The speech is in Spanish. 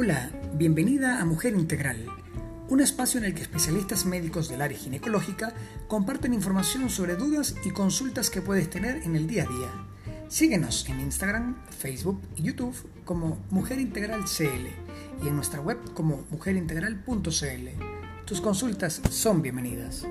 Hola, bienvenida a Mujer Integral, un espacio en el que especialistas médicos del área ginecológica comparten información sobre dudas y consultas que puedes tener en el día a día. Síguenos en Instagram, Facebook y YouTube como Mujer Integral CL y en nuestra web como mujerintegral.cl. Tus consultas son bienvenidas.